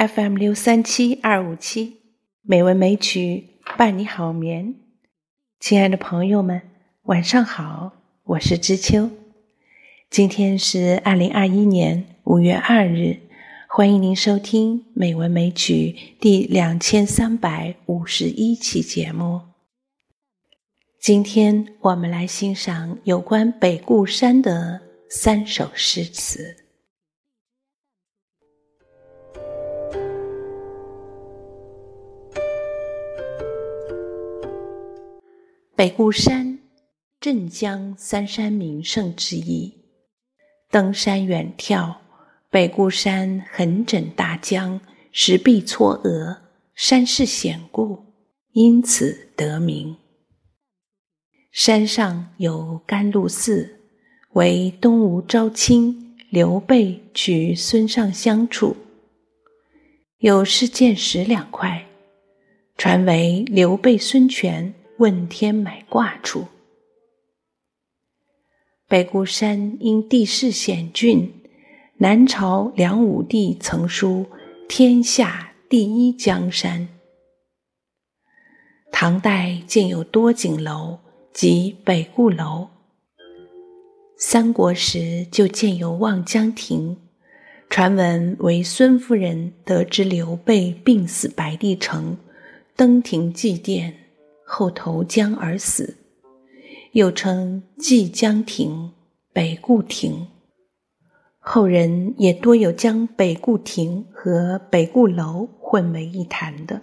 FM 六三七二五七，美文美曲伴你好眠。亲爱的朋友们，晚上好，我是知秋。今天是二零二一年五月二日，欢迎您收听《美文美曲》第两千三百五十一期节目。今天我们来欣赏有关北固山的三首诗词。北固山，镇江三山名胜之一。登山远眺，北固山横枕大江，石壁错额，山势险固，因此得名。山上有甘露寺，为东吴昭卿刘备娶孙尚香处。有事件石两块，传为刘备孙权问天买卦处。北固山因地势险峻，南朝梁武帝曾书“天下第一江山”。唐代建有多景楼。即北固楼。三国时就建有望江亭，传闻为孙夫人得知刘备病死白帝城，登亭祭奠，后投江而死，又称祭江亭、北固亭。后人也多有将北固亭和北固楼混为一谈的。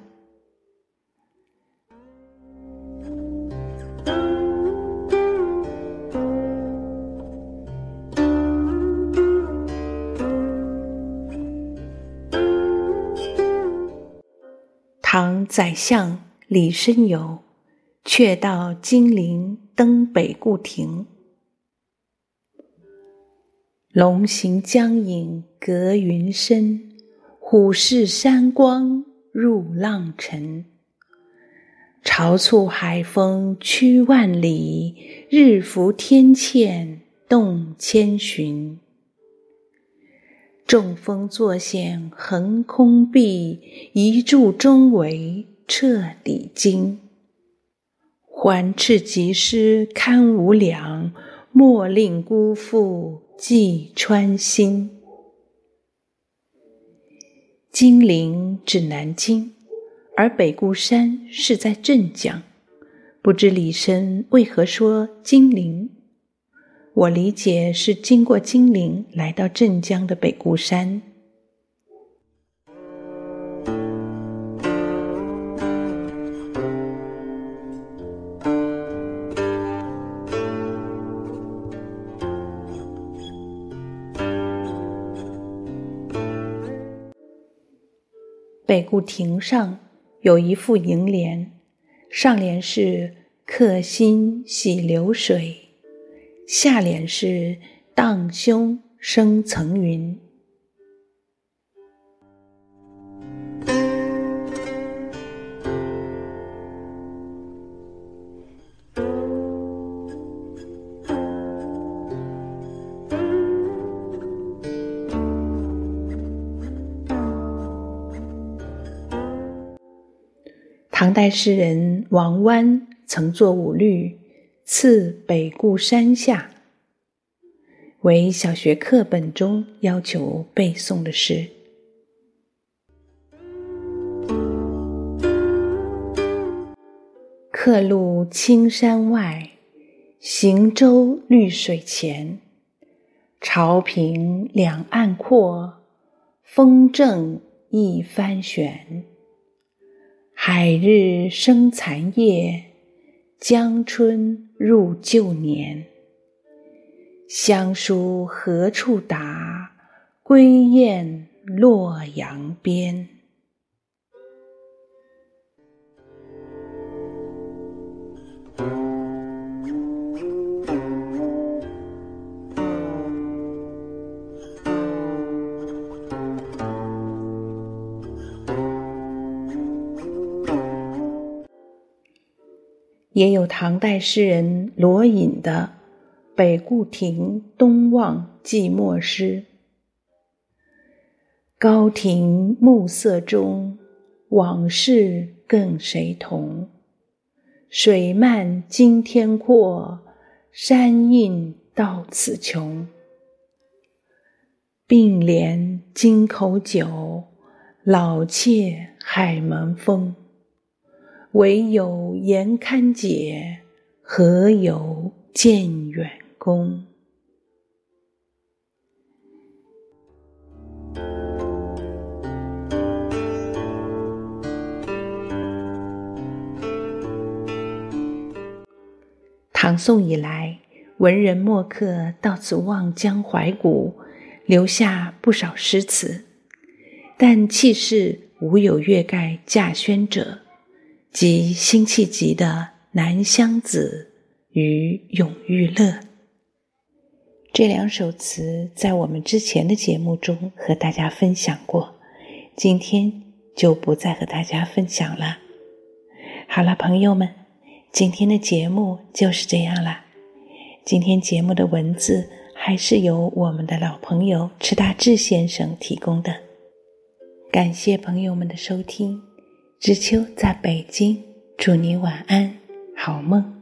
唐宰相李绅游，却到金陵登北固亭。龙行江影隔云深，虎视山光入浪沉。潮促海风驱万里，日浮天堑动千寻。众峰作险横空壁，一柱中围彻底惊。还斥及师堪无两，莫令辜负济川心。金陵指南京，而北固山是在镇江，不知李绅为何说金陵？我理解是经过金陵来到镇江的北固山。北固亭上有一副楹联，上联是“客心洗流水”。下联是“荡胸生层云”。唐代诗人王湾曾作五律。次北固山下，为小学课本中要求背诵的诗。客路青山外，行舟绿水前。潮平两岸阔，风正一帆悬。海日生残夜。江春入旧年，乡书何处达？归雁洛阳边。也有唐代诗人罗隐的《北固亭东望寂寞诗》：高庭暮色中，往事更谁同？水漫惊天阔，山映到此穷。并怜京口酒，老妾海门风。唯有严堪解，何由见远公？唐宋以来，文人墨客到此望江怀古，留下不少诗词，但气势无有越盖稼轩者，即辛弃疾的《南乡子》与《永遇乐》这两首词，在我们之前的节目中和大家分享过，今天就不再和大家分享了。好了，朋友们。今天的节目就是这样了。今天节目的文字还是由我们的老朋友池大志先生提供的。感谢朋友们的收听，知秋在北京，祝你晚安，好梦。